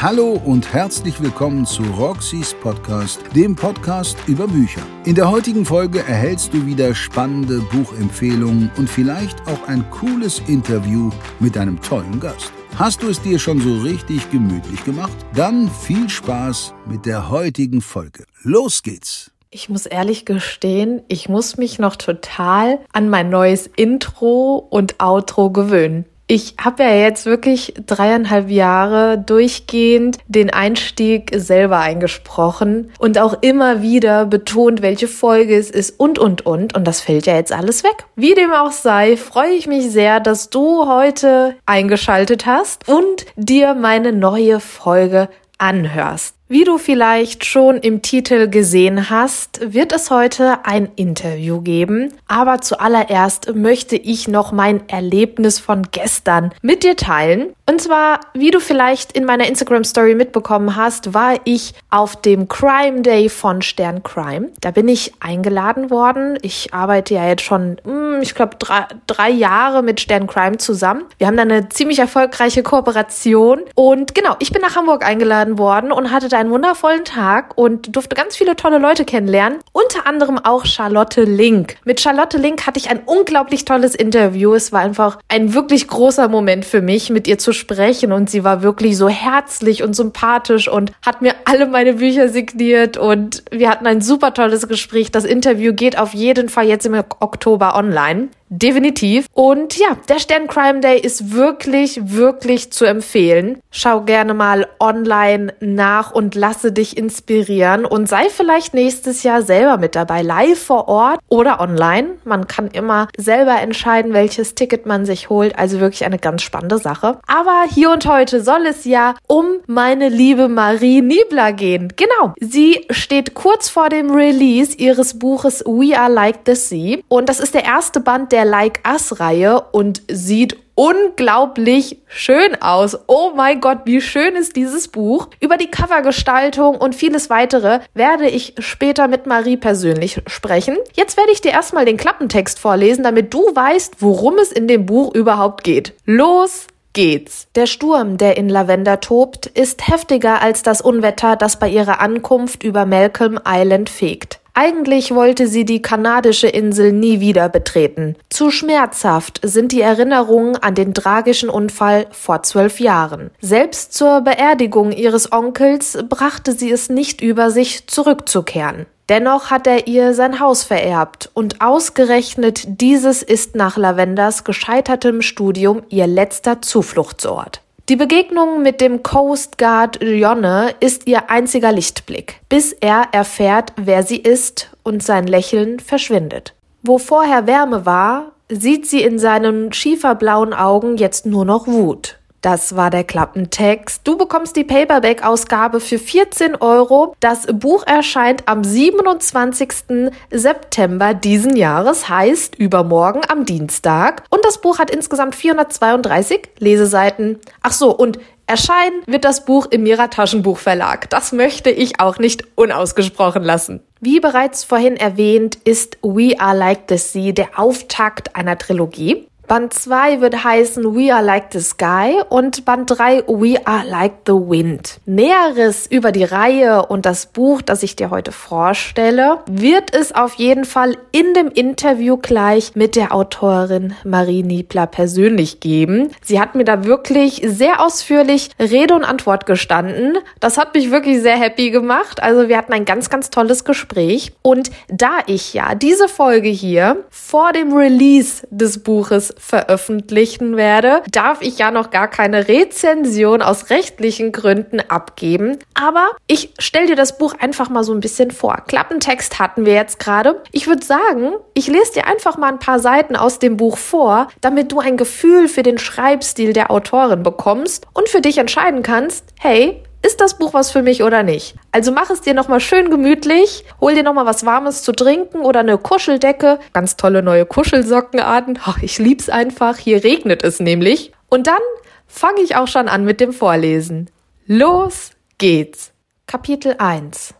Hallo und herzlich willkommen zu Roxys Podcast, dem Podcast über Bücher. In der heutigen Folge erhältst du wieder spannende Buchempfehlungen und vielleicht auch ein cooles Interview mit einem tollen Gast. Hast du es dir schon so richtig gemütlich gemacht? Dann viel Spaß mit der heutigen Folge. Los geht's! Ich muss ehrlich gestehen, ich muss mich noch total an mein neues Intro und Outro gewöhnen. Ich habe ja jetzt wirklich dreieinhalb Jahre durchgehend den Einstieg selber eingesprochen und auch immer wieder betont, welche Folge es ist und, und, und. Und das fällt ja jetzt alles weg. Wie dem auch sei, freue ich mich sehr, dass du heute eingeschaltet hast und dir meine neue Folge anhörst. Wie du vielleicht schon im Titel gesehen hast, wird es heute ein Interview geben. Aber zuallererst möchte ich noch mein Erlebnis von gestern mit dir teilen. Und zwar, wie du vielleicht in meiner Instagram Story mitbekommen hast, war ich auf dem Crime Day von Stern Crime. Da bin ich eingeladen worden. Ich arbeite ja jetzt schon, hm, ich glaube, drei, drei Jahre mit Stern Crime zusammen. Wir haben da eine ziemlich erfolgreiche Kooperation. Und genau, ich bin nach Hamburg eingeladen worden und hatte da einen wundervollen Tag und durfte ganz viele tolle Leute kennenlernen. Unter anderem auch Charlotte Link. Mit Charlotte Link hatte ich ein unglaublich tolles Interview. Es war einfach ein wirklich großer Moment für mich, mit ihr zu sprechen und sie war wirklich so herzlich und sympathisch und hat mir alle meine Bücher signiert und wir hatten ein super tolles Gespräch. Das Interview geht auf jeden Fall jetzt im Oktober online. Definitiv. Und ja, der Stern Crime Day ist wirklich, wirklich zu empfehlen. Schau gerne mal online nach und lasse dich inspirieren und sei vielleicht nächstes Jahr selber mit dabei, live vor Ort oder online. Man kann immer selber entscheiden, welches Ticket man sich holt. Also wirklich eine ganz spannende Sache. Aber hier und heute soll es ja um meine liebe Marie Niebler gehen. Genau. Sie steht kurz vor dem Release ihres Buches We Are Like the Sea. Und das ist der erste Band der der Like Us-Reihe und sieht unglaublich schön aus. Oh mein Gott, wie schön ist dieses Buch. Über die Covergestaltung und vieles weitere werde ich später mit Marie persönlich sprechen. Jetzt werde ich dir erstmal den Klappentext vorlesen, damit du weißt, worum es in dem Buch überhaupt geht. Los geht's. Der Sturm, der in Lavender tobt, ist heftiger als das Unwetter, das bei ihrer Ankunft über Malcolm Island fegt. Eigentlich wollte sie die kanadische Insel nie wieder betreten. Zu schmerzhaft sind die Erinnerungen an den tragischen Unfall vor zwölf Jahren. Selbst zur Beerdigung ihres Onkels brachte sie es nicht über sich, zurückzukehren. Dennoch hat er ihr sein Haus vererbt und ausgerechnet dieses ist nach Lavenders gescheitertem Studium ihr letzter Zufluchtsort. Die Begegnung mit dem Coast Guard Jonne ist ihr einziger Lichtblick, bis er erfährt, wer sie ist und sein Lächeln verschwindet. Wo vorher Wärme war, sieht sie in seinen schieferblauen Augen jetzt nur noch Wut. Das war der Klappentext. Du bekommst die Paperback-Ausgabe für 14 Euro. Das Buch erscheint am 27. September diesen Jahres, heißt übermorgen am Dienstag. Und das Buch hat insgesamt 432 Leseseiten. Ach so, und Erscheinen wird das Buch im Mira Taschenbuchverlag. Das möchte ich auch nicht unausgesprochen lassen. Wie bereits vorhin erwähnt, ist We Are Like the Sea der Auftakt einer Trilogie. Band 2 wird heißen We Are Like the Sky und Band 3 We Are Like the Wind. Näheres über die Reihe und das Buch, das ich dir heute vorstelle, wird es auf jeden Fall in dem Interview gleich mit der Autorin Marie Niebler persönlich geben. Sie hat mir da wirklich sehr ausführlich Rede und Antwort gestanden. Das hat mich wirklich sehr happy gemacht. Also wir hatten ein ganz, ganz tolles Gespräch. Und da ich ja diese Folge hier vor dem Release des Buches veröffentlichen werde, darf ich ja noch gar keine Rezension aus rechtlichen Gründen abgeben. Aber ich stelle dir das Buch einfach mal so ein bisschen vor. Klappentext hatten wir jetzt gerade. Ich würde sagen, ich lese dir einfach mal ein paar Seiten aus dem Buch vor, damit du ein Gefühl für den Schreibstil der Autorin bekommst und für dich entscheiden kannst, hey, ist das Buch was für mich oder nicht? Also mach es dir nochmal schön gemütlich, hol dir nochmal was Warmes zu trinken oder eine Kuscheldecke. Ganz tolle neue Kuschelsockenarten. Ach, ich lieb's einfach. Hier regnet es nämlich. Und dann fange ich auch schon an mit dem Vorlesen. Los geht's. Kapitel 1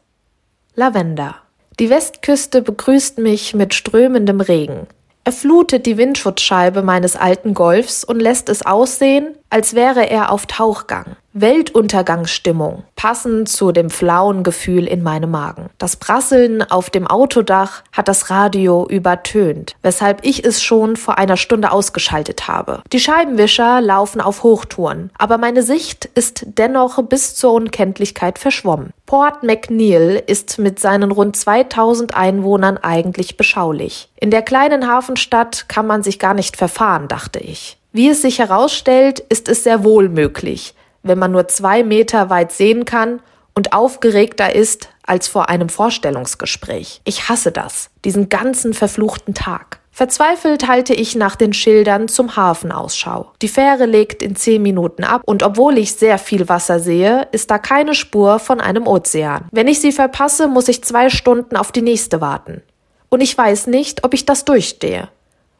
Lavender. Die Westküste begrüßt mich mit strömendem Regen. Er flutet die Windschutzscheibe meines alten Golfs und lässt es aussehen, als wäre er auf Tauchgang. Weltuntergangsstimmung, passend zu dem flauen Gefühl in meinem Magen. Das Prasseln auf dem Autodach hat das Radio übertönt, weshalb ich es schon vor einer Stunde ausgeschaltet habe. Die Scheibenwischer laufen auf Hochtouren, aber meine Sicht ist dennoch bis zur Unkenntlichkeit verschwommen. Port McNeil ist mit seinen rund 2000 Einwohnern eigentlich beschaulich. In der kleinen Hafenstadt kann man sich gar nicht verfahren, dachte ich. Wie es sich herausstellt, ist es sehr wohl möglich, wenn man nur zwei Meter weit sehen kann und aufgeregter ist als vor einem Vorstellungsgespräch. Ich hasse das, diesen ganzen verfluchten Tag. Verzweifelt halte ich nach den Schildern zum Hafen Ausschau. Die Fähre legt in zehn Minuten ab und obwohl ich sehr viel Wasser sehe, ist da keine Spur von einem Ozean. Wenn ich sie verpasse, muss ich zwei Stunden auf die nächste warten. Und ich weiß nicht, ob ich das durchstehe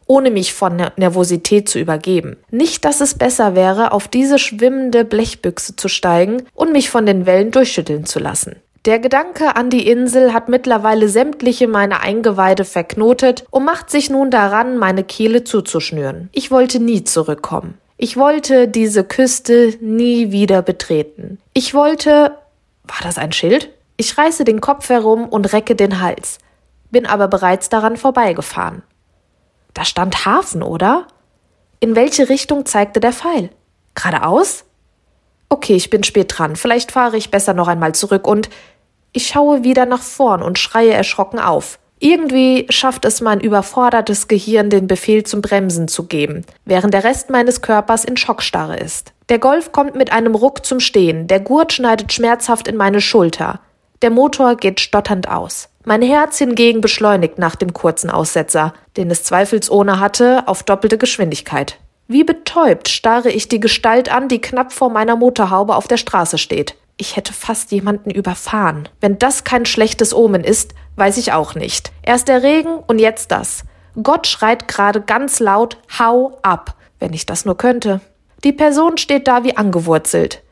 ohne mich von Nervosität zu übergeben. Nicht, dass es besser wäre, auf diese schwimmende Blechbüchse zu steigen und mich von den Wellen durchschütteln zu lassen. Der Gedanke an die Insel hat mittlerweile sämtliche meine Eingeweide verknotet und macht sich nun daran, meine Kehle zuzuschnüren. Ich wollte nie zurückkommen. Ich wollte diese Küste nie wieder betreten. Ich wollte. War das ein Schild? Ich reiße den Kopf herum und recke den Hals, bin aber bereits daran vorbeigefahren. Da stand Hafen, oder? In welche Richtung zeigte der Pfeil? Geradeaus? Okay, ich bin spät dran. Vielleicht fahre ich besser noch einmal zurück und ich schaue wieder nach vorn und schreie erschrocken auf. Irgendwie schafft es mein überfordertes Gehirn, den Befehl zum Bremsen zu geben, während der Rest meines Körpers in Schockstarre ist. Der Golf kommt mit einem Ruck zum Stehen, der Gurt schneidet schmerzhaft in meine Schulter. Der Motor geht stotternd aus. Mein Herz hingegen beschleunigt nach dem kurzen Aussetzer, den es zweifelsohne hatte, auf doppelte Geschwindigkeit. Wie betäubt starre ich die Gestalt an, die knapp vor meiner Motorhaube auf der Straße steht. Ich hätte fast jemanden überfahren. Wenn das kein schlechtes Omen ist, weiß ich auch nicht. Erst der Regen und jetzt das. Gott schreit gerade ganz laut Hau ab, wenn ich das nur könnte. Die Person steht da wie angewurzelt.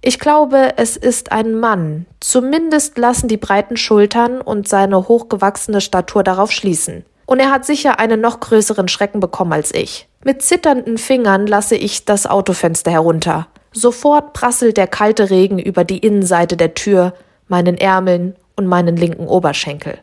Ich glaube, es ist ein Mann. Zumindest lassen die breiten Schultern und seine hochgewachsene Statur darauf schließen. Und er hat sicher einen noch größeren Schrecken bekommen als ich. Mit zitternden Fingern lasse ich das Autofenster herunter. Sofort prasselt der kalte Regen über die Innenseite der Tür, meinen Ärmeln und meinen linken Oberschenkel.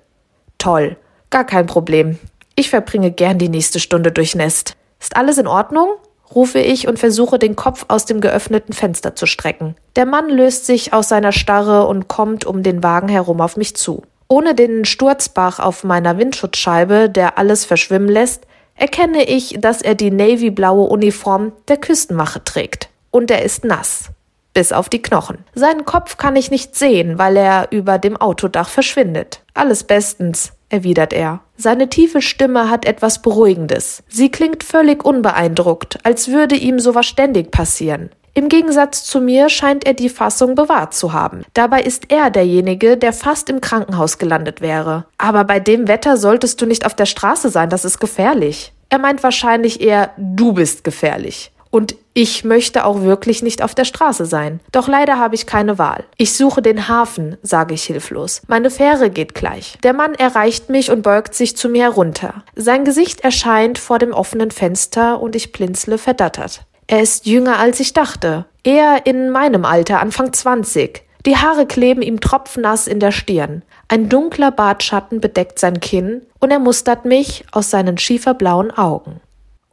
Toll, gar kein Problem. Ich verbringe gern die nächste Stunde durchnässt. Ist alles in Ordnung? Rufe ich und versuche den Kopf aus dem geöffneten Fenster zu strecken. Der Mann löst sich aus seiner Starre und kommt um den Wagen herum auf mich zu. Ohne den Sturzbach auf meiner Windschutzscheibe, der alles verschwimmen lässt, erkenne ich, dass er die navyblaue Uniform der Küstenwache trägt. Und er ist nass. Bis auf die Knochen. Seinen Kopf kann ich nicht sehen, weil er über dem Autodach verschwindet. Alles bestens erwidert er. Seine tiefe Stimme hat etwas Beruhigendes. Sie klingt völlig unbeeindruckt, als würde ihm sowas ständig passieren. Im Gegensatz zu mir scheint er die Fassung bewahrt zu haben. Dabei ist er derjenige, der fast im Krankenhaus gelandet wäre. Aber bei dem Wetter solltest du nicht auf der Straße sein, das ist gefährlich. Er meint wahrscheinlich eher, du bist gefährlich. Und ich möchte auch wirklich nicht auf der Straße sein. Doch leider habe ich keine Wahl. Ich suche den Hafen, sage ich hilflos. Meine Fähre geht gleich. Der Mann erreicht mich und beugt sich zu mir herunter. Sein Gesicht erscheint vor dem offenen Fenster und ich blinzle verdattert. Er ist jünger als ich dachte. Eher in meinem Alter, Anfang 20. Die Haare kleben ihm tropfnass in der Stirn. Ein dunkler Bartschatten bedeckt sein Kinn und er mustert mich aus seinen schieferblauen Augen.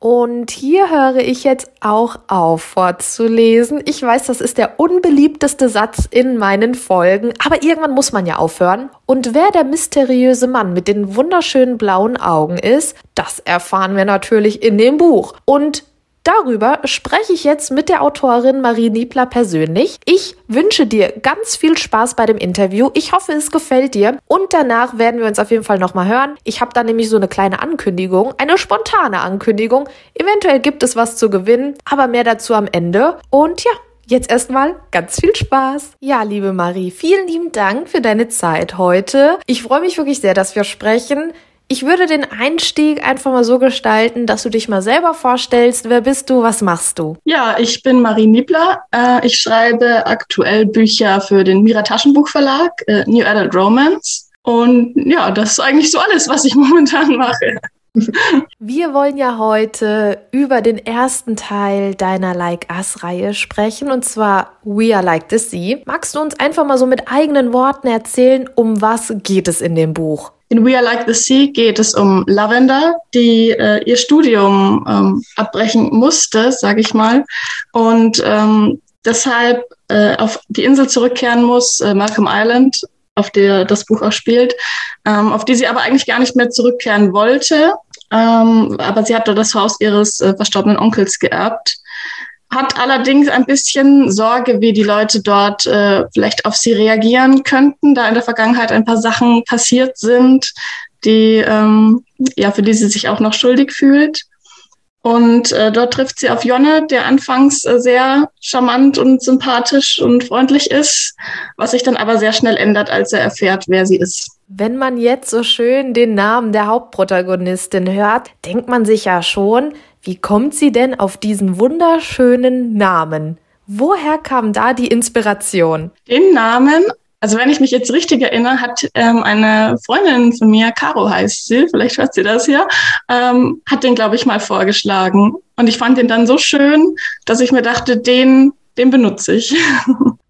Und hier höre ich jetzt auch auf vorzulesen. Ich weiß, das ist der unbeliebteste Satz in meinen Folgen, aber irgendwann muss man ja aufhören. Und wer der mysteriöse Mann mit den wunderschönen blauen Augen ist, das erfahren wir natürlich in dem Buch. Und Darüber spreche ich jetzt mit der Autorin Marie Niebler persönlich. Ich wünsche dir ganz viel Spaß bei dem Interview. Ich hoffe, es gefällt dir. Und danach werden wir uns auf jeden Fall nochmal hören. Ich habe da nämlich so eine kleine Ankündigung, eine spontane Ankündigung. Eventuell gibt es was zu gewinnen, aber mehr dazu am Ende. Und ja, Jetzt erstmal ganz viel Spaß. Ja, liebe Marie, vielen lieben Dank für deine Zeit heute. Ich freue mich wirklich sehr, dass wir sprechen. Ich würde den Einstieg einfach mal so gestalten, dass du dich mal selber vorstellst. Wer bist du? Was machst du? Ja, ich bin Marie Niebler. Äh, ich schreibe aktuell Bücher für den Mira Taschenbuchverlag, äh, New Adult Romance. Und ja, das ist eigentlich so alles, was ich momentan mache. Wir wollen ja heute über den ersten Teil deiner Like Us-Reihe sprechen, und zwar We Are Like the Sea. Magst du uns einfach mal so mit eigenen Worten erzählen, um was geht es in dem Buch? In We Are Like the Sea geht es um Lavender, die äh, ihr Studium ähm, abbrechen musste, sage ich mal, und ähm, deshalb äh, auf die Insel zurückkehren muss, äh, Malcolm Island, auf der das Buch auch spielt, ähm, auf die sie aber eigentlich gar nicht mehr zurückkehren wollte. Ähm, aber sie hat dort das Haus ihres äh, verstorbenen Onkels geerbt. Hat allerdings ein bisschen Sorge, wie die Leute dort äh, vielleicht auf sie reagieren könnten, da in der Vergangenheit ein paar Sachen passiert sind, die ähm, ja für die sie sich auch noch schuldig fühlt. Und äh, dort trifft sie auf Jonne, der anfangs äh, sehr charmant und sympathisch und freundlich ist, was sich dann aber sehr schnell ändert, als er erfährt, wer sie ist. Wenn man jetzt so schön den Namen der Hauptprotagonistin hört, denkt man sich ja schon, wie kommt sie denn auf diesen wunderschönen Namen? Woher kam da die Inspiration? Den Namen also wenn ich mich jetzt richtig erinnere, hat ähm, eine Freundin von mir, Caro heißt sie, vielleicht hört sie das hier, ähm, hat den, glaube ich, mal vorgeschlagen. Und ich fand den dann so schön, dass ich mir dachte, den, den benutze ich.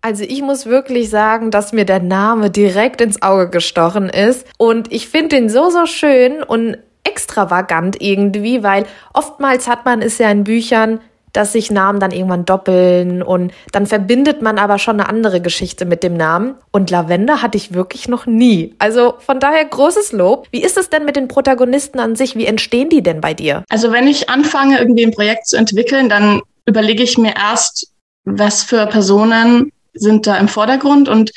Also ich muss wirklich sagen, dass mir der Name direkt ins Auge gestochen ist. Und ich finde den so, so schön und extravagant irgendwie, weil oftmals hat man es ja in Büchern, dass sich Namen dann irgendwann doppeln und dann verbindet man aber schon eine andere Geschichte mit dem Namen. Und Lavender hatte ich wirklich noch nie. Also von daher großes Lob. Wie ist es denn mit den Protagonisten an sich? Wie entstehen die denn bei dir? Also wenn ich anfange, irgendwie ein Projekt zu entwickeln, dann überlege ich mir erst, was für Personen sind da im Vordergrund und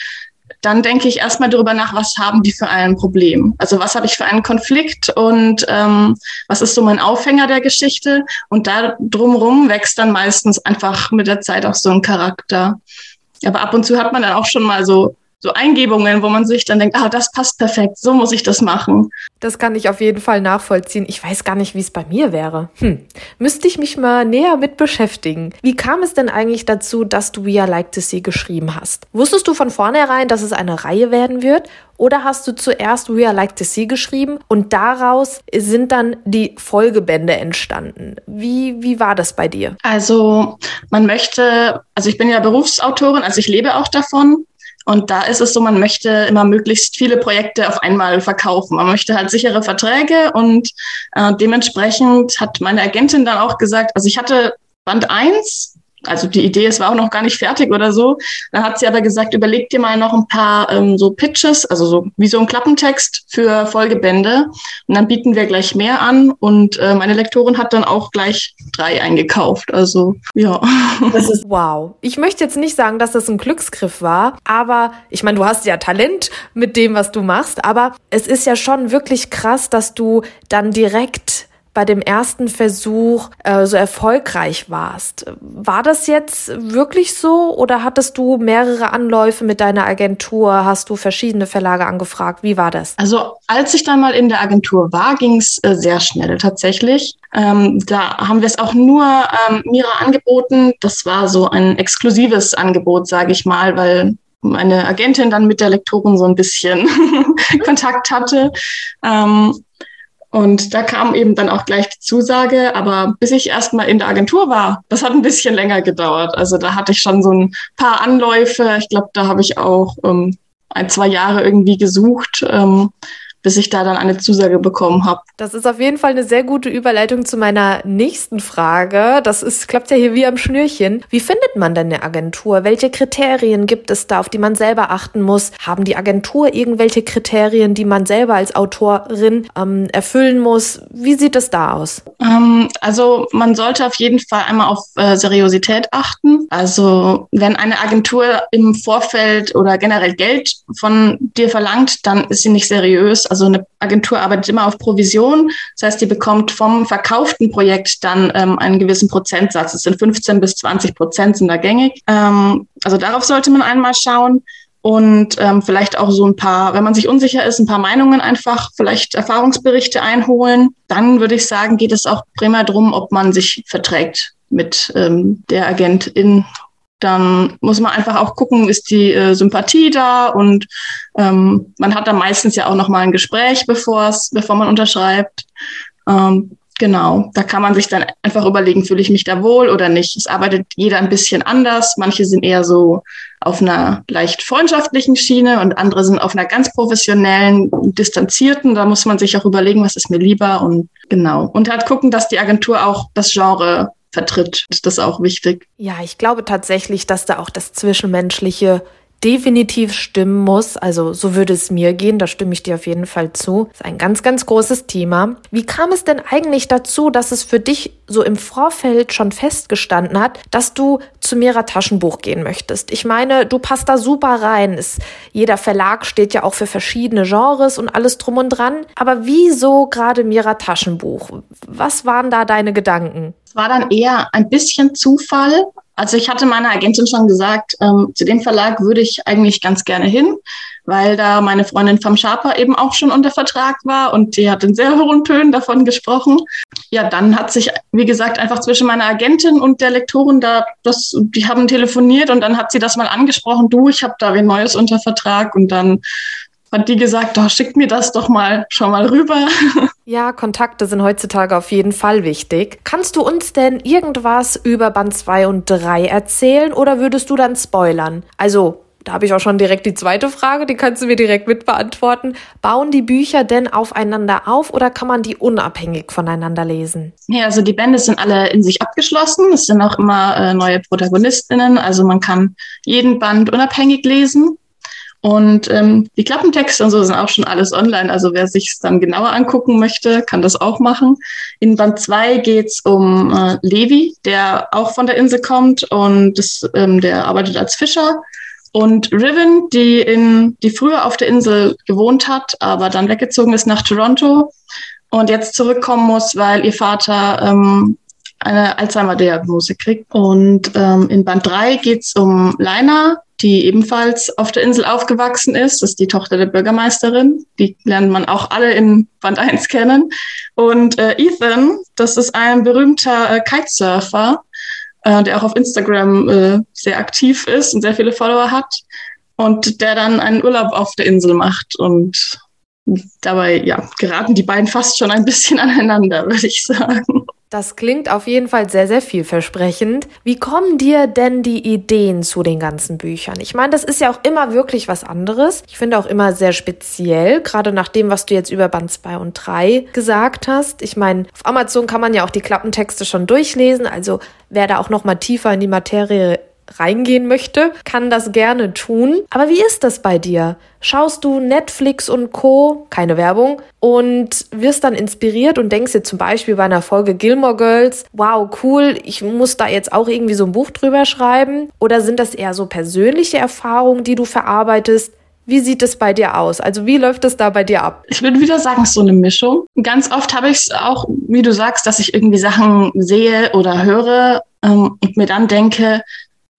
dann denke ich erstmal darüber nach, was haben die für ein Problem? Also was habe ich für einen Konflikt und ähm, was ist so mein Aufhänger der Geschichte? Und da drumherum wächst dann meistens einfach mit der Zeit auch so ein Charakter. Aber ab und zu hat man dann auch schon mal so so Eingebungen, wo man sich dann denkt, ah, das passt perfekt, so muss ich das machen. Das kann ich auf jeden Fall nachvollziehen. Ich weiß gar nicht, wie es bei mir wäre. Hm. Müsste ich mich mal näher mit beschäftigen. Wie kam es denn eigentlich dazu, dass du We Are Like to See geschrieben hast? Wusstest du von vornherein, dass es eine Reihe werden wird? Oder hast du zuerst We Are Like to See geschrieben und daraus sind dann die Folgebände entstanden? Wie, wie war das bei dir? Also, man möchte, also ich bin ja Berufsautorin, also ich lebe auch davon. Und da ist es so, man möchte immer möglichst viele Projekte auf einmal verkaufen. Man möchte halt sichere Verträge und äh, dementsprechend hat meine Agentin dann auch gesagt, also ich hatte Band eins also die Idee, es war auch noch gar nicht fertig oder so. Dann hat sie aber gesagt, überleg dir mal noch ein paar ähm, so Pitches, also so wie so ein Klappentext für Folgebände. Und dann bieten wir gleich mehr an. Und äh, meine Lektorin hat dann auch gleich drei eingekauft. Also ja. Das ist wow. Ich möchte jetzt nicht sagen, dass das ein Glücksgriff war, aber ich meine, du hast ja Talent mit dem, was du machst, aber es ist ja schon wirklich krass, dass du dann direkt bei dem ersten Versuch äh, so erfolgreich warst. War das jetzt wirklich so oder hattest du mehrere Anläufe mit deiner Agentur? Hast du verschiedene Verlage angefragt? Wie war das? Also als ich dann mal in der Agentur war, ging es äh, sehr schnell tatsächlich. Ähm, da haben wir es auch nur ähm, Mira angeboten. Das war so ein exklusives Angebot, sage ich mal, weil meine Agentin dann mit der Lektorin so ein bisschen Kontakt hatte. Ähm, und da kam eben dann auch gleich die Zusage, aber bis ich erstmal in der Agentur war, das hat ein bisschen länger gedauert. Also da hatte ich schon so ein paar Anläufe. Ich glaube, da habe ich auch ähm, ein, zwei Jahre irgendwie gesucht. Ähm, bis ich da dann eine Zusage bekommen habe. Das ist auf jeden Fall eine sehr gute Überleitung zu meiner nächsten Frage. Das ist, klappt ja hier wie am Schnürchen. Wie findet man denn eine Agentur? Welche Kriterien gibt es da, auf die man selber achten muss? Haben die Agentur irgendwelche Kriterien, die man selber als Autorin ähm, erfüllen muss? Wie sieht es da aus? Ähm, also man sollte auf jeden Fall einmal auf äh, Seriosität achten. Also wenn eine Agentur im Vorfeld oder generell Geld von dir verlangt, dann ist sie nicht seriös also eine Agentur arbeitet immer auf Provision. Das heißt, die bekommt vom verkauften Projekt dann ähm, einen gewissen Prozentsatz. Es sind 15 bis 20 Prozent sind da gängig. Ähm, also darauf sollte man einmal schauen und ähm, vielleicht auch so ein paar, wenn man sich unsicher ist, ein paar Meinungen einfach, vielleicht Erfahrungsberichte einholen. Dann würde ich sagen, geht es auch primär darum, ob man sich verträgt mit ähm, der Agentin dann muss man einfach auch gucken, ist die äh, Sympathie da und ähm, man hat dann meistens ja auch noch mal ein Gespräch, bevor es, bevor man unterschreibt. Ähm, Genau, da kann man sich dann einfach überlegen, fühle ich mich da wohl oder nicht. Es arbeitet jeder ein bisschen anders. Manche sind eher so auf einer leicht freundschaftlichen Schiene und andere sind auf einer ganz professionellen, distanzierten. Da muss man sich auch überlegen, was ist mir lieber und genau. Und halt gucken, dass die Agentur auch das Genre vertritt. Das ist auch wichtig. Ja, ich glaube tatsächlich, dass da auch das Zwischenmenschliche definitiv stimmen muss. Also so würde es mir gehen, da stimme ich dir auf jeden Fall zu. Das ist ein ganz, ganz großes Thema. Wie kam es denn eigentlich dazu, dass es für dich so im Vorfeld schon festgestanden hat, dass du zu Mira Taschenbuch gehen möchtest? Ich meine, du passt da super rein. Es, jeder Verlag steht ja auch für verschiedene Genres und alles drum und dran. Aber wieso gerade Mira Taschenbuch? Was waren da deine Gedanken? War dann eher ein bisschen Zufall. Also ich hatte meiner Agentin schon gesagt, ähm, zu dem Verlag würde ich eigentlich ganz gerne hin, weil da meine Freundin Fam Schaper eben auch schon unter Vertrag war und die hat in sehr hohen Tönen davon gesprochen. Ja, dann hat sich, wie gesagt, einfach zwischen meiner Agentin und der Lektorin da, das, die haben telefoniert und dann hat sie das mal angesprochen, du, ich habe da wen Neues unter Vertrag und dann hat die gesagt, oh, schickt mir das doch mal schon mal rüber. Ja, Kontakte sind heutzutage auf jeden Fall wichtig. Kannst du uns denn irgendwas über Band 2 und 3 erzählen oder würdest du dann spoilern? Also, da habe ich auch schon direkt die zweite Frage, die kannst du mir direkt mit beantworten. Bauen die Bücher denn aufeinander auf oder kann man die unabhängig voneinander lesen? Ja, also die Bände sind alle in sich abgeschlossen. Es sind auch immer äh, neue Protagonistinnen. Also man kann jeden Band unabhängig lesen. Und ähm, die Klappentexte und so sind auch schon alles online. Also wer sich es dann genauer angucken möchte, kann das auch machen. In Band 2 geht's um äh, Levi, der auch von der Insel kommt und das, ähm, der arbeitet als Fischer. Und Riven, die, in, die früher auf der Insel gewohnt hat, aber dann weggezogen ist nach Toronto und jetzt zurückkommen muss, weil ihr Vater ähm, eine Alzheimer-Diagnose kriegt. Und ähm, in Band 3 geht's um Leina, die ebenfalls auf der Insel aufgewachsen ist. Das ist die Tochter der Bürgermeisterin. Die lernt man auch alle in Band 1 kennen. Und äh, Ethan, das ist ein berühmter äh, Kitesurfer, äh, der auch auf Instagram äh, sehr aktiv ist und sehr viele Follower hat. Und der dann einen Urlaub auf der Insel macht. Und dabei, ja, geraten die beiden fast schon ein bisschen aneinander, würde ich sagen. Das klingt auf jeden Fall sehr, sehr vielversprechend. Wie kommen dir denn die Ideen zu den ganzen Büchern? Ich meine, das ist ja auch immer wirklich was anderes. Ich finde auch immer sehr speziell, gerade nach dem, was du jetzt über Band 2 und 3 gesagt hast. Ich meine, auf Amazon kann man ja auch die Klappentexte schon durchlesen, also wer da auch noch mal tiefer in die Materie reingehen möchte, kann das gerne tun. Aber wie ist das bei dir? Schaust du Netflix und Co., keine Werbung, und wirst dann inspiriert und denkst dir zum Beispiel bei einer Folge Gilmore Girls, wow, cool, ich muss da jetzt auch irgendwie so ein Buch drüber schreiben? Oder sind das eher so persönliche Erfahrungen, die du verarbeitest? Wie sieht es bei dir aus? Also wie läuft es da bei dir ab? Ich würde wieder sagen, es ist so eine Mischung. Ganz oft habe ich es auch, wie du sagst, dass ich irgendwie Sachen sehe oder höre ähm, und mir dann denke,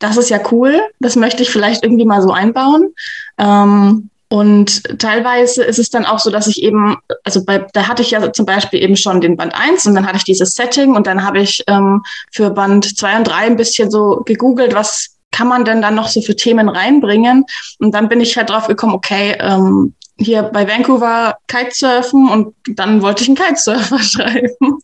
das ist ja cool, das möchte ich vielleicht irgendwie mal so einbauen. Ähm, und teilweise ist es dann auch so, dass ich eben, also bei, da hatte ich ja zum Beispiel eben schon den Band 1 und dann hatte ich dieses Setting und dann habe ich ähm, für Band 2 und 3 ein bisschen so gegoogelt, was kann man denn dann noch so für Themen reinbringen? Und dann bin ich halt drauf gekommen, okay, ähm, hier bei Vancouver Kitesurfen und dann wollte ich einen Kitesurfer schreiben.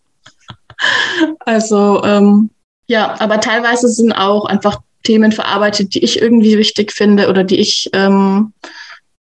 also ähm, ja, aber teilweise sind auch einfach Themen verarbeitet, die ich irgendwie wichtig finde oder die ich, ähm,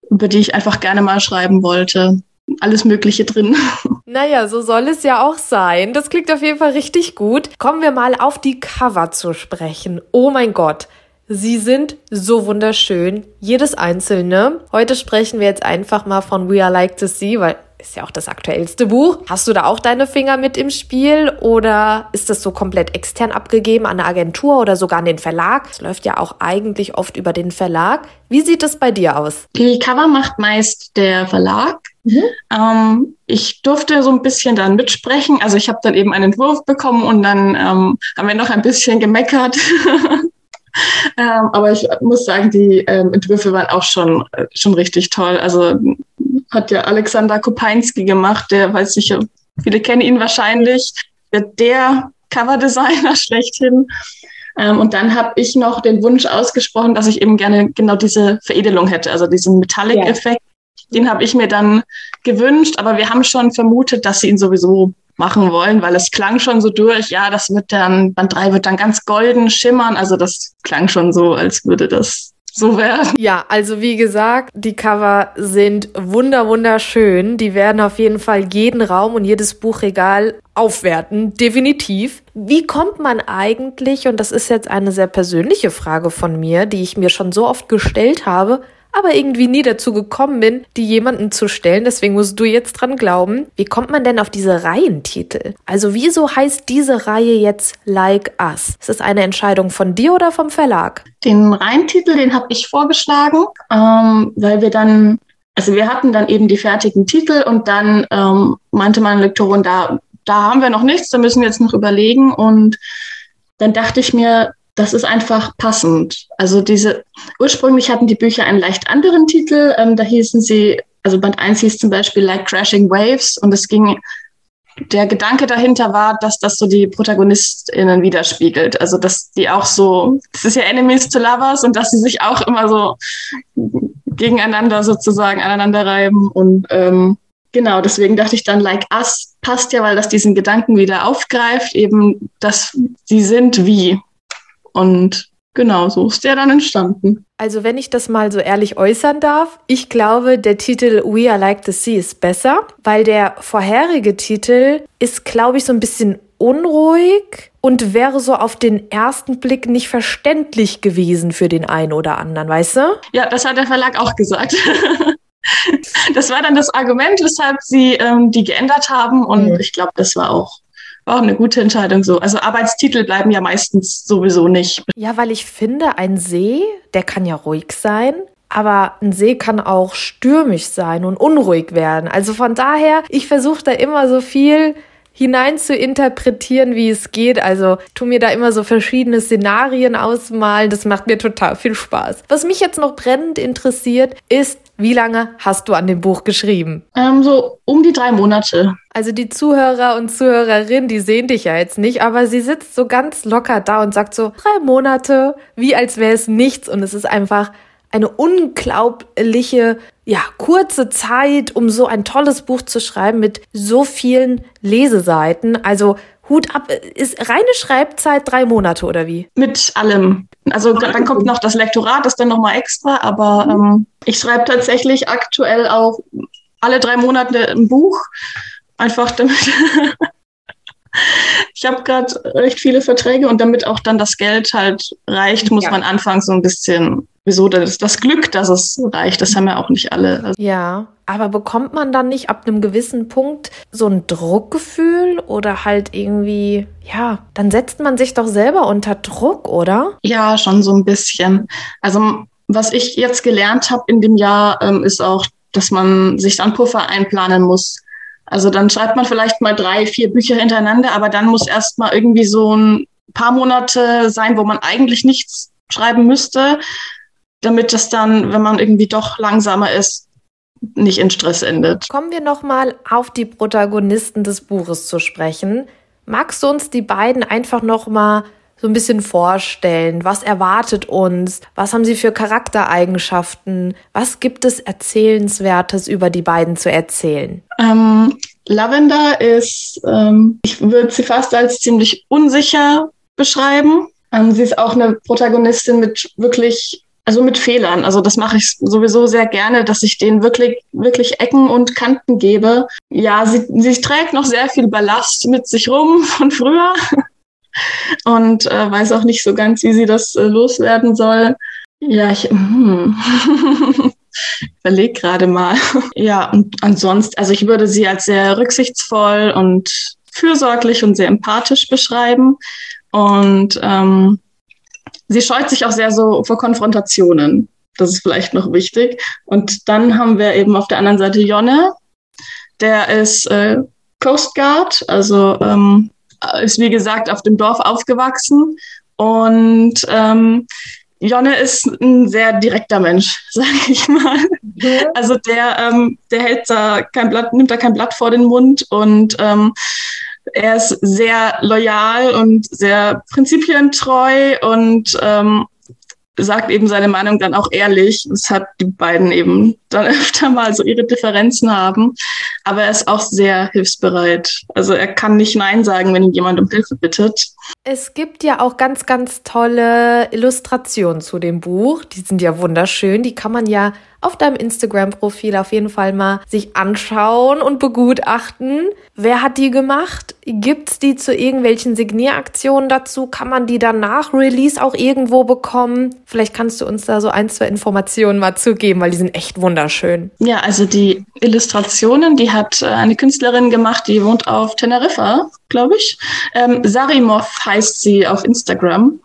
über die ich einfach gerne mal schreiben wollte. Alles Mögliche drin. Naja, so soll es ja auch sein. Das klingt auf jeden Fall richtig gut. Kommen wir mal auf die Cover zu sprechen. Oh mein Gott. Sie sind so wunderschön, jedes einzelne. Heute sprechen wir jetzt einfach mal von We Are Like to See, weil ist ja auch das aktuellste Buch. Hast du da auch deine Finger mit im Spiel oder ist das so komplett extern abgegeben an eine Agentur oder sogar an den Verlag? Es läuft ja auch eigentlich oft über den Verlag. Wie sieht es bei dir aus? Die Cover macht meist der Verlag. Mhm. Ähm, ich durfte so ein bisschen dann mitsprechen. Also ich habe dann eben einen Entwurf bekommen und dann ähm, haben wir noch ein bisschen gemeckert. ähm, aber ich muss sagen, die ähm, Entwürfe waren auch schon, äh, schon richtig toll. Also hat ja Alexander Kopeinski gemacht, der weiß ich, viele kennen ihn wahrscheinlich, der, der Coverdesigner schlechthin. Ähm, und dann habe ich noch den Wunsch ausgesprochen, dass ich eben gerne genau diese Veredelung hätte, also diesen Metallic-Effekt. Ja. Den habe ich mir dann gewünscht, aber wir haben schon vermutet, dass sie ihn sowieso machen wollen, weil es klang schon so durch, ja, das wird dann, Band 3 wird dann ganz golden schimmern. Also das klang schon so, als würde das so werden. Ja, also wie gesagt, die Cover sind wunder wunderschön. Die werden auf jeden Fall jeden Raum und jedes Buchregal aufwerten, definitiv. Wie kommt man eigentlich, und das ist jetzt eine sehr persönliche Frage von mir, die ich mir schon so oft gestellt habe, aber irgendwie nie dazu gekommen bin, die jemanden zu stellen. Deswegen musst du jetzt dran glauben. Wie kommt man denn auf diese Reihentitel? Also wieso heißt diese Reihe jetzt Like Us? Ist das eine Entscheidung von dir oder vom Verlag? Den Reihentitel, den habe ich vorgeschlagen, ähm, weil wir dann, also wir hatten dann eben die fertigen Titel und dann ähm, meinte meine Lektorin, da, da haben wir noch nichts, da müssen wir jetzt noch überlegen und dann dachte ich mir, das ist einfach passend. Also diese, ursprünglich hatten die Bücher einen leicht anderen Titel. Ähm, da hießen sie, also Band 1 hieß zum Beispiel Like Crashing Waves und es ging, der Gedanke dahinter war, dass das so die ProtagonistInnen widerspiegelt. Also, dass die auch so, das ist ja Enemies to Lovers und dass sie sich auch immer so gegeneinander sozusagen aneinander reiben und, ähm, Genau, deswegen dachte ich dann, like us passt ja, weil das diesen Gedanken wieder aufgreift, eben, dass sie sind wie. Und genau, so ist der dann entstanden. Also wenn ich das mal so ehrlich äußern darf, ich glaube, der Titel We Are Like the Sea ist besser, weil der vorherige Titel ist, glaube ich, so ein bisschen unruhig und wäre so auf den ersten Blick nicht verständlich gewesen für den einen oder anderen, weißt du? Ja, das hat der Verlag auch gesagt. das war dann das Argument, weshalb sie ähm, die geändert haben und mhm. ich glaube, das war auch war auch eine gute Entscheidung so. Also Arbeitstitel bleiben ja meistens sowieso nicht. Ja, weil ich finde, ein See, der kann ja ruhig sein. Aber ein See kann auch stürmisch sein und unruhig werden. Also von daher, ich versuche da immer so viel hinein zu interpretieren, wie es geht. Also tu mir da immer so verschiedene Szenarien ausmalen. Das macht mir total viel Spaß. Was mich jetzt noch brennend interessiert, ist, wie lange hast du an dem Buch geschrieben? Ähm, so um die drei Monate. Also die Zuhörer und Zuhörerinnen, die sehen dich ja jetzt nicht, aber sie sitzt so ganz locker da und sagt so drei Monate, wie als wäre es nichts. Und es ist einfach eine unglaubliche, ja, kurze Zeit, um so ein tolles Buch zu schreiben mit so vielen Leseseiten. Also Hut ab, ist reine Schreibzeit drei Monate oder wie? Mit allem. Also dann kommt noch das Lektorat, das dann nochmal extra, aber ähm, ich schreibe tatsächlich aktuell auch alle drei Monate ein Buch. Einfach damit. ich habe gerade recht viele Verträge und damit auch dann das Geld halt reicht, muss ja. man anfangs so ein bisschen wieso das, das Glück, dass es reicht, das haben ja auch nicht alle. Also ja, aber bekommt man dann nicht ab einem gewissen Punkt so ein Druckgefühl oder halt irgendwie, ja, dann setzt man sich doch selber unter Druck, oder? Ja, schon so ein bisschen. Also was ich jetzt gelernt habe in dem Jahr, ähm, ist auch, dass man sich dann Puffer einplanen muss. Also dann schreibt man vielleicht mal drei, vier Bücher hintereinander, aber dann muss erst mal irgendwie so ein paar Monate sein, wo man eigentlich nichts schreiben müsste, damit das dann, wenn man irgendwie doch langsamer ist, nicht in Stress endet. Kommen wir nochmal auf die Protagonisten des Buches zu sprechen. Magst du uns die beiden einfach nochmal so ein bisschen vorstellen? Was erwartet uns? Was haben sie für Charaktereigenschaften? Was gibt es Erzählenswertes über die beiden zu erzählen? Ähm, Lavender ist, ähm, ich würde sie fast als ziemlich unsicher beschreiben. Ähm, sie ist auch eine Protagonistin mit wirklich also mit Fehlern. Also das mache ich sowieso sehr gerne, dass ich denen wirklich, wirklich Ecken und Kanten gebe. Ja, sie, sie trägt noch sehr viel Ballast mit sich rum von früher und äh, weiß auch nicht so ganz, wie sie das äh, loswerden soll. Ja, ich hm. überlege gerade mal. ja, und ansonsten, also ich würde sie als sehr rücksichtsvoll und fürsorglich und sehr empathisch beschreiben. Und ähm, sie scheut sich auch sehr so vor Konfrontationen. Das ist vielleicht noch wichtig. Und dann haben wir eben auf der anderen Seite Jonne, der ist äh, Coast Guard, also ähm, ist wie gesagt auf dem Dorf aufgewachsen und ähm, Jonne ist ein sehr direkter Mensch, sage ich mal. Ja. Also der, ähm, der hält da kein Blatt, nimmt da kein Blatt vor den Mund und ähm, er ist sehr loyal und sehr prinzipientreu und ähm, sagt eben seine Meinung dann auch ehrlich. Das hat die beiden eben dann öfter mal so ihre Differenzen haben. Aber er ist auch sehr hilfsbereit. Also er kann nicht Nein sagen, wenn ihn jemand um Hilfe bittet. Es gibt ja auch ganz, ganz tolle Illustrationen zu dem Buch. Die sind ja wunderschön. Die kann man ja auf deinem Instagram-Profil auf jeden Fall mal sich anschauen und begutachten. Wer hat die gemacht? Gibt's die zu irgendwelchen Signieraktionen dazu? Kann man die dann nach Release auch irgendwo bekommen? Vielleicht kannst du uns da so ein, zwei Informationen mal zugeben, weil die sind echt wunderschön. Ja, also die Illustrationen, die hat äh, eine Künstlerin gemacht, die wohnt auf Teneriffa, glaube ich. Ähm, Sarimov heißt sie auf Instagram.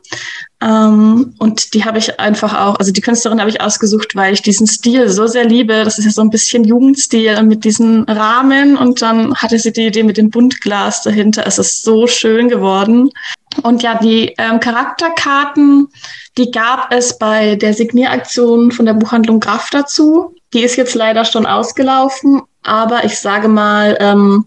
Ähm, und die habe ich einfach auch, also die Künstlerin habe ich ausgesucht, weil ich diesen Stil so sehr liebe. Das ist ja so ein bisschen Jugendstil mit diesen Rahmen und dann hatte sie die Idee mit dem Buntglas dahinter. Es ist so schön geworden. Und ja, die ähm, Charakterkarten, die gab es bei der Signieraktion von der Buchhandlung Graf dazu. Die ist jetzt leider schon ausgelaufen, aber ich sage mal, ähm,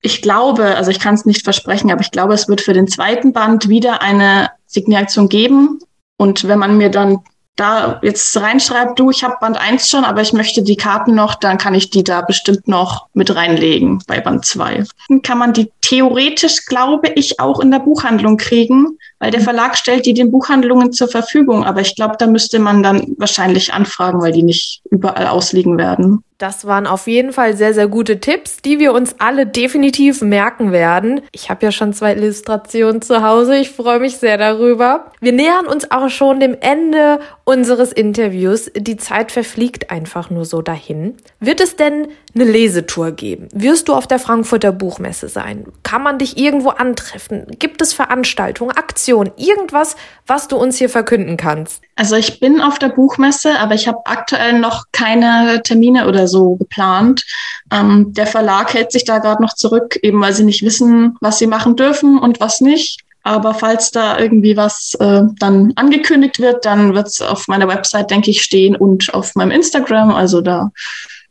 ich glaube, also ich kann es nicht versprechen, aber ich glaube, es wird für den zweiten Band wieder eine Signieraktion geben. Und wenn man mir dann da jetzt reinschreibt, du, ich habe Band 1 schon, aber ich möchte die Karten noch, dann kann ich die da bestimmt noch mit reinlegen bei Band 2. Dann kann man die theoretisch, glaube ich, auch in der Buchhandlung kriegen, weil der Verlag stellt die den Buchhandlungen zur Verfügung. Aber ich glaube, da müsste man dann wahrscheinlich anfragen, weil die nicht überall ausliegen werden. Das waren auf jeden Fall sehr, sehr gute Tipps, die wir uns alle definitiv merken werden. Ich habe ja schon zwei Illustrationen zu Hause. Ich freue mich sehr darüber. Wir nähern uns auch schon dem Ende unseres Interviews. Die Zeit verfliegt einfach nur so dahin. Wird es denn eine Lesetour geben? Wirst du auf der Frankfurter Buchmesse sein? Kann man dich irgendwo antreffen? Gibt es Veranstaltungen, Aktionen, irgendwas, was du uns hier verkünden kannst? Also ich bin auf der Buchmesse, aber ich habe aktuell noch keine Termine oder so geplant. Ähm, der Verlag hält sich da gerade noch zurück, eben weil sie nicht wissen, was sie machen dürfen und was nicht. Aber falls da irgendwie was äh, dann angekündigt wird, dann wird es auf meiner Website, denke ich, stehen und auf meinem Instagram. Also da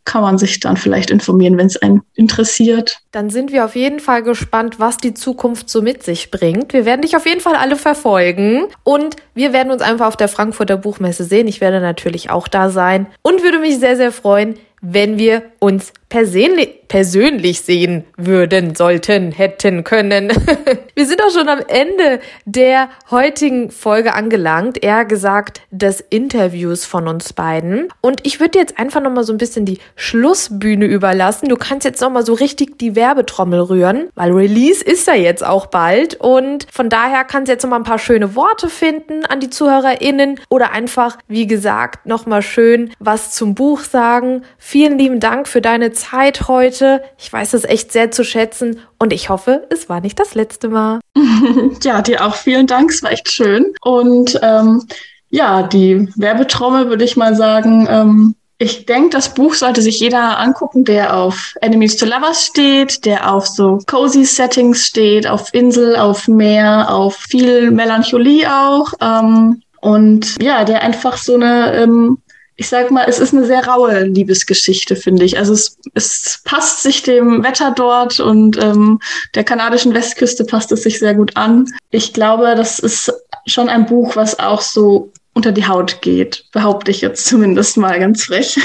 kann man sich dann vielleicht informieren, wenn es einen interessiert. Dann sind wir auf jeden Fall gespannt, was die Zukunft so mit sich bringt. Wir werden dich auf jeden Fall alle verfolgen und wir werden uns einfach auf der Frankfurter Buchmesse sehen. Ich werde natürlich auch da sein und würde mich sehr, sehr freuen, wenn wir uns persönlich, persönlich sehen würden, sollten, hätten, können. wir sind auch schon am Ende der heutigen Folge angelangt, eher gesagt des Interviews von uns beiden. Und ich würde jetzt einfach nochmal so ein bisschen die Schlussbühne überlassen. Du kannst jetzt nochmal so richtig die Werbetrommel rühren, weil Release ist ja jetzt auch bald und von daher kannst du jetzt nochmal ein paar schöne Worte finden an die ZuhörerInnen oder einfach, wie gesagt, nochmal schön was zum Buch sagen. Vielen lieben Dank für deine Zeit heute. Ich weiß es echt sehr zu schätzen und ich hoffe, es war nicht das letzte Mal. ja, dir auch vielen Dank. Es war echt schön. Und ähm, ja, die Werbetrommel würde ich mal sagen. Ähm, ich denke, das Buch sollte sich jeder angucken, der auf Enemies to Lovers steht, der auf so cozy Settings steht, auf Insel, auf Meer, auf viel Melancholie auch. Ähm, und ja, der einfach so eine ähm, ich sag mal, es ist eine sehr raue Liebesgeschichte, finde ich. Also es, es passt sich dem Wetter dort und ähm, der kanadischen Westküste passt es sich sehr gut an. Ich glaube, das ist schon ein Buch, was auch so unter die Haut geht, behaupte ich jetzt zumindest mal ganz frech.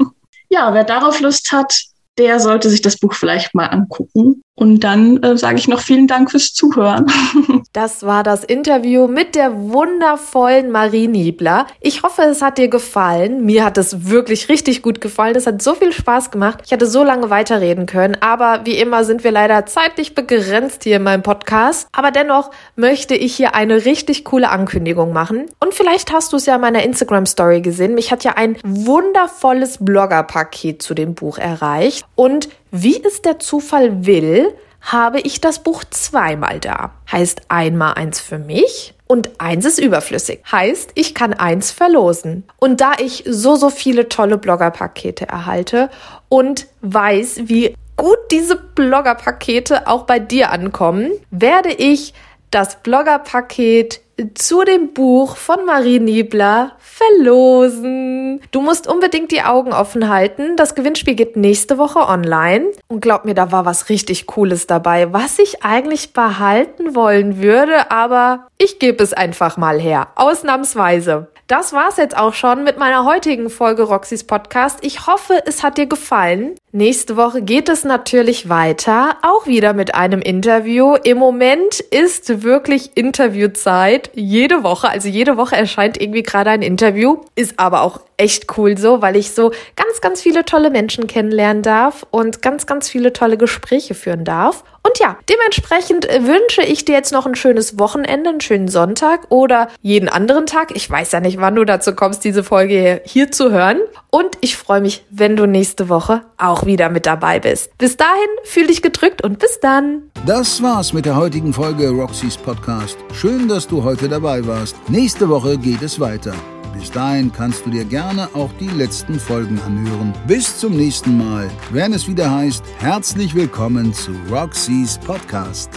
ja, wer darauf Lust hat, der sollte sich das Buch vielleicht mal angucken. Und dann äh, sage ich noch vielen Dank fürs Zuhören. Das war das Interview mit der wundervollen Marie Niebler. Ich hoffe, es hat dir gefallen. Mir hat es wirklich richtig gut gefallen. Es hat so viel Spaß gemacht. Ich hätte so lange weiterreden können. Aber wie immer sind wir leider zeitlich begrenzt hier in meinem Podcast. Aber dennoch möchte ich hier eine richtig coole Ankündigung machen. Und vielleicht hast du es ja in meiner Instagram-Story gesehen. Mich hat ja ein wundervolles Blogger-Paket zu dem Buch erreicht. Und wie es der Zufall will, habe ich das Buch zweimal da. Heißt einmal eins für mich und eins ist überflüssig. Heißt, ich kann eins verlosen. Und da ich so, so viele tolle Bloggerpakete erhalte und weiß, wie gut diese Bloggerpakete auch bei dir ankommen, werde ich das Bloggerpaket zu dem Buch von Marie Niebler verlosen. Du musst unbedingt die Augen offen halten. Das Gewinnspiel geht nächste Woche online. Und glaub mir, da war was richtig Cooles dabei, was ich eigentlich behalten wollen würde, aber ich gebe es einfach mal her. Ausnahmsweise. Das war's jetzt auch schon mit meiner heutigen Folge Roxys Podcast. Ich hoffe, es hat dir gefallen. Nächste Woche geht es natürlich weiter, auch wieder mit einem Interview. Im Moment ist wirklich Interviewzeit. Jede Woche, also jede Woche erscheint irgendwie gerade ein Interview. Ist aber auch echt cool so, weil ich so ganz, ganz viele tolle Menschen kennenlernen darf und ganz, ganz viele tolle Gespräche führen darf. Und ja, dementsprechend äh, wünsche ich dir jetzt noch ein schönes Wochenende, einen schönen Sonntag oder jeden anderen Tag. Ich weiß ja nicht, wann du dazu kommst, diese Folge hier zu hören. Und ich freue mich, wenn du nächste Woche auch wieder mit dabei bist. Bis dahin, fühl dich gedrückt und bis dann. Das war's mit der heutigen Folge Roxys Podcast. Schön, dass du heute dabei warst. Nächste Woche geht es weiter. Bis dahin kannst du dir gerne auch die letzten Folgen anhören. Bis zum nächsten Mal, wenn es wieder heißt, herzlich willkommen zu Roxys Podcast.